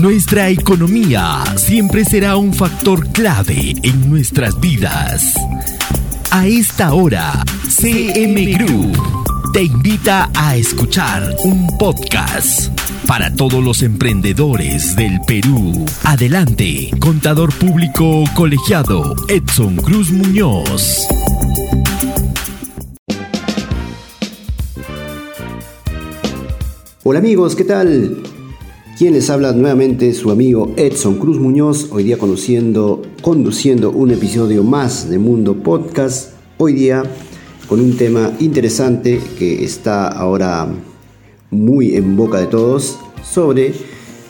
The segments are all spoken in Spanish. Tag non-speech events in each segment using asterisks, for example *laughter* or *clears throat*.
Nuestra economía siempre será un factor clave en nuestras vidas. A esta hora, CM Group te invita a escuchar un podcast para todos los emprendedores del Perú. Adelante, contador público colegiado Edson Cruz Muñoz. Hola amigos, ¿qué tal? Quien les habla nuevamente su amigo Edson Cruz Muñoz, hoy día conociendo, conduciendo un episodio más de Mundo Podcast, hoy día con un tema interesante que está ahora muy en boca de todos sobre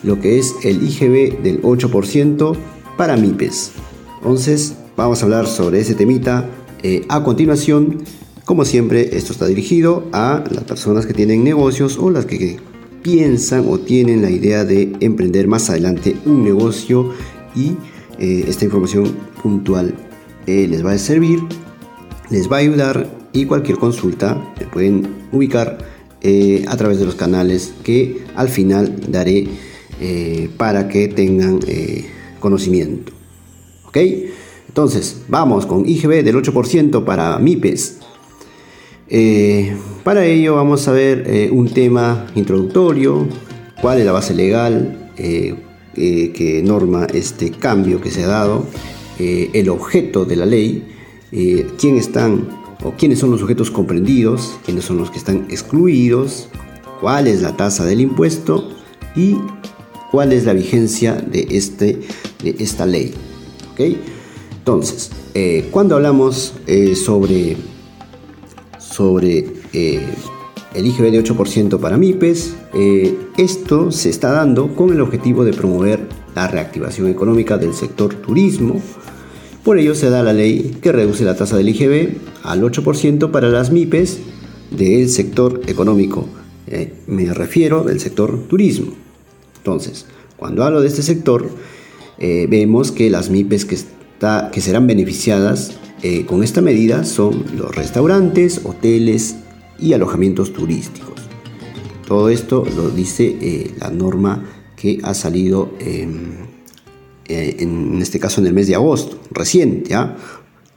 lo que es el IGB del 8% para MIPES. Entonces vamos a hablar sobre ese temita eh, a continuación. Como siempre, esto está dirigido a las personas que tienen negocios o las que piensan o tienen la idea de emprender más adelante un negocio y eh, esta información puntual eh, les va a servir, les va a ayudar y cualquier consulta pueden ubicar eh, a través de los canales que al final daré para que tengan conocimiento. ¿Ok? Entonces, vamos con IGB del 8% para MIPES. Eh, para ello vamos a ver eh, un tema introductorio, cuál es la base legal eh, que norma este cambio que se ha dado, el objeto de la ley, quién están o quiénes son los sujetos comprendidos, quiénes son los que están excluidos, cuál es la tasa del impuesto y cuál es la vigencia de, este, de esta ley. Entonces, cuando hablamos sobre sobre eh, el IGB de 8% para MIPES. Eh, esto se está dando con el objetivo de promover la reactivación económica del sector turismo. Por ello se da la ley que reduce la tasa del IGB al 8% para las MIPES del sector económico. Eh, me refiero del sector turismo. Entonces, cuando hablo de este sector, vemos que las MIPES que, que serán beneficiadas eh, con esta medida son los restaurantes, hoteles y alojamientos turísticos. Todo esto lo dice eh, la norma que ha salido eh, en este caso en el mes de agosto, reciente, ¿ah?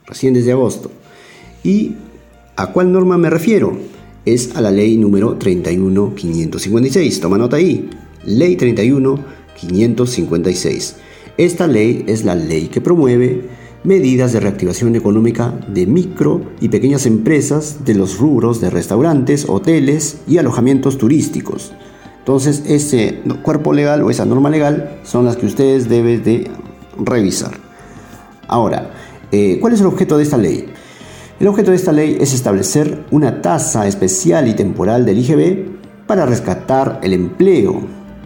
recién desde agosto. ¿Y a cuál norma me refiero? Es a la ley número 31556. Toma nota ahí. Ley 31556. Esta ley es la ley que promueve medidas de reactivación económica de micro y pequeñas empresas de los rubros de restaurantes, hoteles y alojamientos turísticos. Entonces, ese cuerpo legal o esa norma legal son las que ustedes deben de revisar. Ahora, eh, ¿cuál es el objeto de esta ley? El objeto de esta ley es establecer una tasa especial y temporal del IGB para rescatar el empleo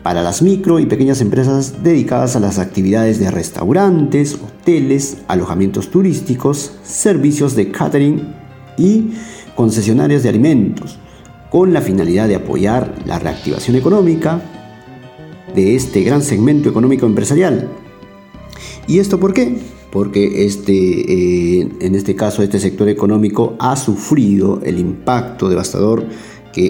para las micro y pequeñas empresas dedicadas a las actividades de restaurantes, hoteles, alojamientos turísticos, servicios de catering y concesionarios de alimentos, con la finalidad de apoyar la reactivación económica de este gran segmento económico empresarial. ¿Y esto por qué? Porque este, eh, en este caso este sector económico ha sufrido el impacto devastador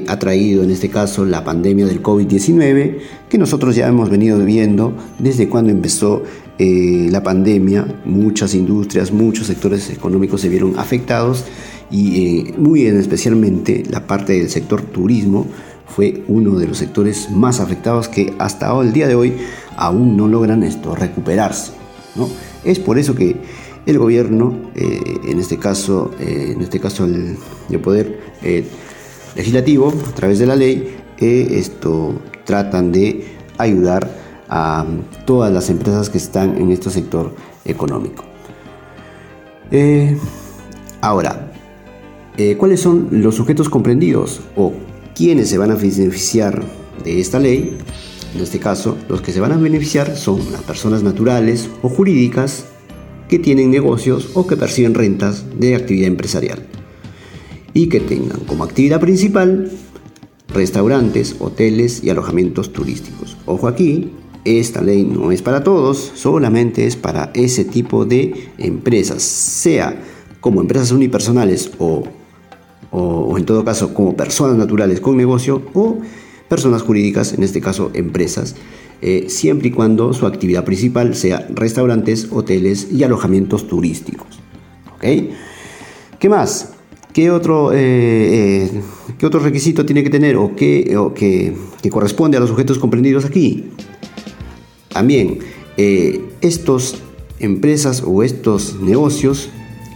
ha traído en este caso la pandemia del COVID-19, que nosotros ya hemos venido viendo desde cuando empezó eh, la pandemia. Muchas industrias, muchos sectores económicos se vieron afectados y eh, muy especialmente la parte del sector turismo fue uno de los sectores más afectados que hasta el día de hoy aún no logran esto, recuperarse. ¿no? Es por eso que el gobierno, eh, en este caso, en este caso el de poder legislativo, a través de la ley, eh, esto tratan de ayudar a todas las empresas que están en este sector económico. Eh, ahora, eh, ¿cuáles son los sujetos comprendidos o quiénes se van a beneficiar de esta ley? En este caso, los que se van a beneficiar son las personas naturales o jurídicas que tienen negocios o que perciben rentas de actividad empresarial y que tengan como actividad principal restaurantes, hoteles y alojamientos turísticos. Ojo aquí, esta ley no es para todos, solamente es para ese tipo de empresas, sea como empresas unipersonales o, o, en todo caso como personas naturales con negocio o personas jurídicas, en este caso empresas, eh, siempre y cuando su actividad principal sea restaurantes, hoteles y alojamientos turísticos. ¿Qué más? ¿Qué otro, ¿Qué otro requisito tiene que tener o, qué, o que, corresponde a los sujetos comprendidos aquí? También, estos empresas o estos negocios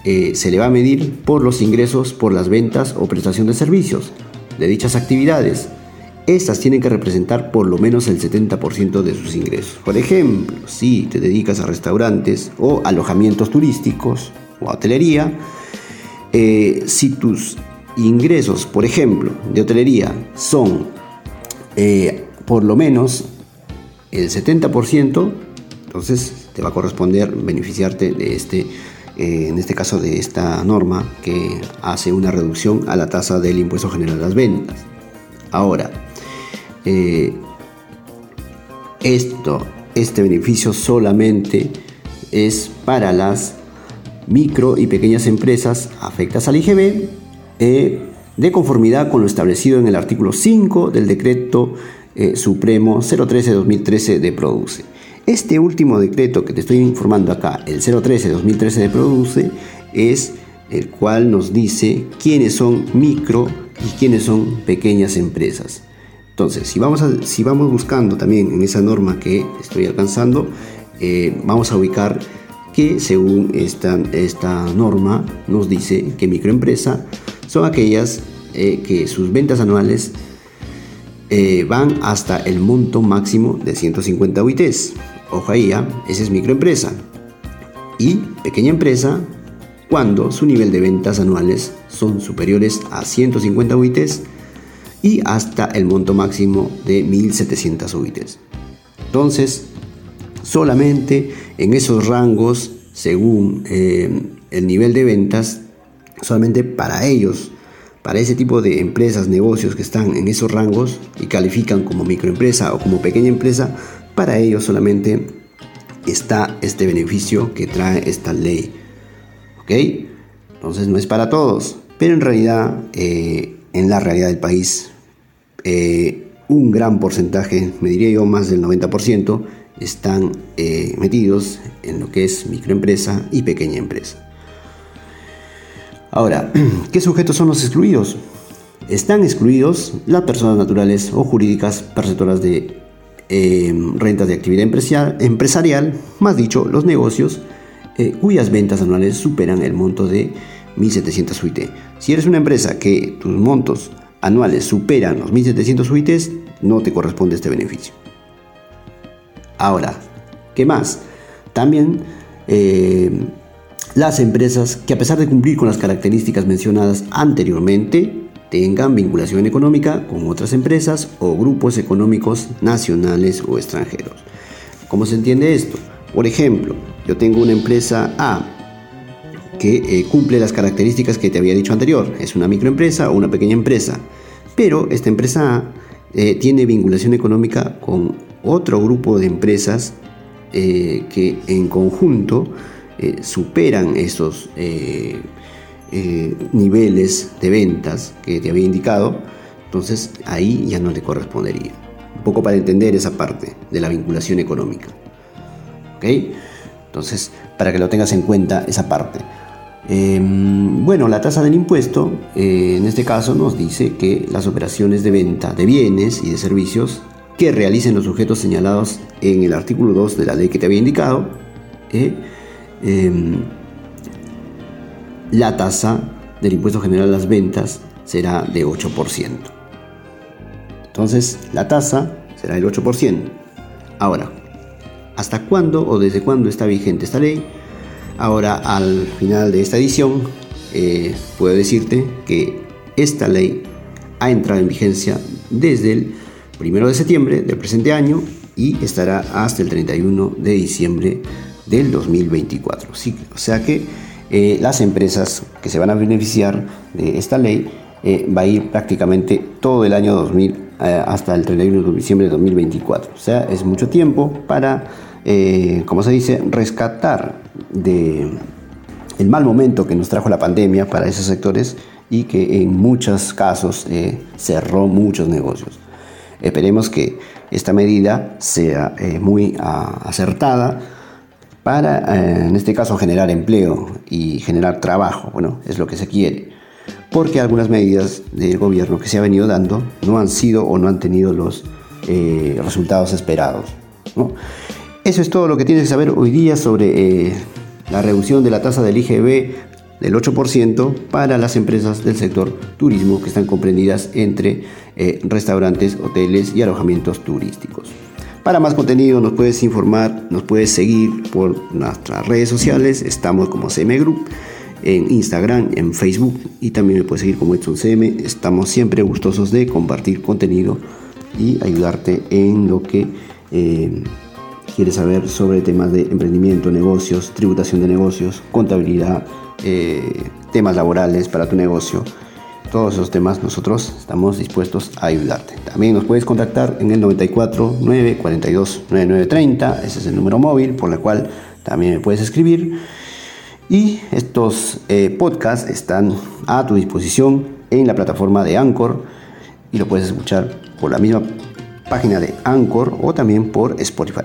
eh, se le va a medir por los ingresos por las ventas o prestación de servicios de dichas actividades. Estas tienen que representar por lo menos el 70% de sus ingresos. Por ejemplo, si te dedicas a restaurantes o alojamientos turísticos o a hotelería, eh, si tus ingresos, por ejemplo, de hotelería son eh, por lo menos el 70%, entonces te va a corresponder beneficiarte de este, eh, en este caso de esta norma que hace una reducción a la tasa del impuesto general a las ventas. Ahora, esto, este beneficio solamente es para las micro y pequeñas empresas afectas al IGB eh, de conformidad con lo establecido en el artículo 5 del decreto supremo 013-2013 de Produce. Este último decreto que te estoy informando acá, el 013-2013 de Produce, es el cual nos dice quiénes son micro y quiénes son pequeñas empresas. Entonces, si vamos, si vamos buscando también en esa norma que estoy alcanzando, eh, vamos a ubicar que según esta, esta norma nos dice que microempresa son aquellas eh, que sus ventas anuales eh, van hasta el monto máximo de 150 UITs. Ojo ahí, ¿ah? esa es microempresa. Y pequeña empresa cuando su nivel de ventas anuales son superiores a 150 UITs y hasta el monto máximo de 1700 UITs. Entonces, solamente en esos rangos, según eh, el nivel de ventas, solamente para ellos, para ese tipo de empresas, negocios que están en esos rangos y califican como microempresa o como pequeña empresa, para ellos solamente está este beneficio que trae esta ley. ¿Ok? Entonces no es para todos, pero en realidad, eh, en la realidad del país, eh, un gran porcentaje, me diría yo más del 90%, están eh, metidos en lo que es microempresa y pequeña empresa. Ahora, *clears throat* ¿qué sujetos son los excluidos? Están excluidos las personas naturales o jurídicas perceptoras de Em, rentas de actividad empresarial, más dicho, los negocios eh, cuyas ventas anuales superan el monto de 1.700 UIT. Si eres una empresa que tus montos anuales superan los 1.700 UIT, no te corresponde este beneficio. Ahora, ¿qué más? También em, las empresas que a pesar de cumplir con las características mencionadas anteriormente, tengan vinculación económica con otras empresas o grupos económicos nacionales o extranjeros. ¿Cómo se entiende esto? Por ejemplo, yo tengo una empresa A que eh, cumple las características que te había dicho anterior. Es una microempresa o una pequeña empresa. Pero esta empresa A eh, tiene vinculación económica con otro grupo de empresas eh, que en conjunto superan esos eh, niveles de ventas que te había indicado, entonces ahí ya no le correspondería. Un poco para entender esa parte de la vinculación económica. ¿Ok? Entonces, para que lo tengas en cuenta esa parte. Em, bueno, la tasa del impuesto eh, en este caso nos dice que las operaciones de venta de bienes y de servicios que realicen los sujetos señalados en el artículo 2 de la ley que te había indicado, eh, em, la tasa del impuesto general a las ventas será de 8%. Entonces, la tasa será del 8%. Ahora, ¿hasta cuándo o desde cuándo está vigente esta ley? Ahora, al final de esta edición, eh, puedo decirte que esta ley ha entrado en vigencia desde el 1 de septiembre del presente año y estará hasta el 31 de diciembre del 2024. Sí, o sea que eh, las empresas que se van a beneficiar de esta ley eh, va a ir prácticamente todo el año 2000 eh, hasta el 31 de diciembre de 2024. O sea, es mucho tiempo para, como se dice, rescatar de el mal momento que nos trajo la pandemia para esos sectores y que en muchos casos cerró muchos negocios. Esperemos que esta medida sea eh, muy ah, acertada para, eh, en este caso, generar empleo y generar trabajo. Bueno, es lo que se quiere. Porque algunas medidas del gobierno que se ha venido dando no han sido o no han tenido los eh, resultados esperados. Eso es todo lo que tienes que saber hoy día sobre la reducción de la tasa del IGB del 8% para las empresas del sector turismo que están comprendidas entre eh, restaurantes, hoteles y alojamientos turísticos. Para más contenido nos puedes informar, nos puedes seguir por nuestras redes sociales, estamos como CM Group en Instagram, en Facebook y también me puedes seguir como Edson CM. Estamos siempre gustosos de compartir contenido y ayudarte en lo que eh, quieres saber sobre temas de emprendimiento, negocios, tributación de negocios, contabilidad, eh, temas laborales para tu negocio. Todos esos temas nosotros estamos dispuestos a ayudarte. También nos puedes contactar en el 94 9 42 9930. Ese es el número móvil por el cual también me puedes escribir. Y estos eh, podcasts están a tu disposición en la plataforma de Anchor y lo puedes escuchar por la misma página de Anchor o también por Spotify.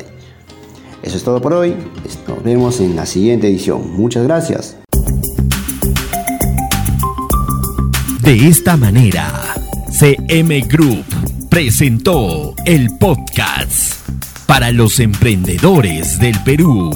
Eso es todo por hoy. Nos vemos en la siguiente edición. Muchas gracias. De esta manera, CM Group presentó el podcast para los emprendedores del Perú.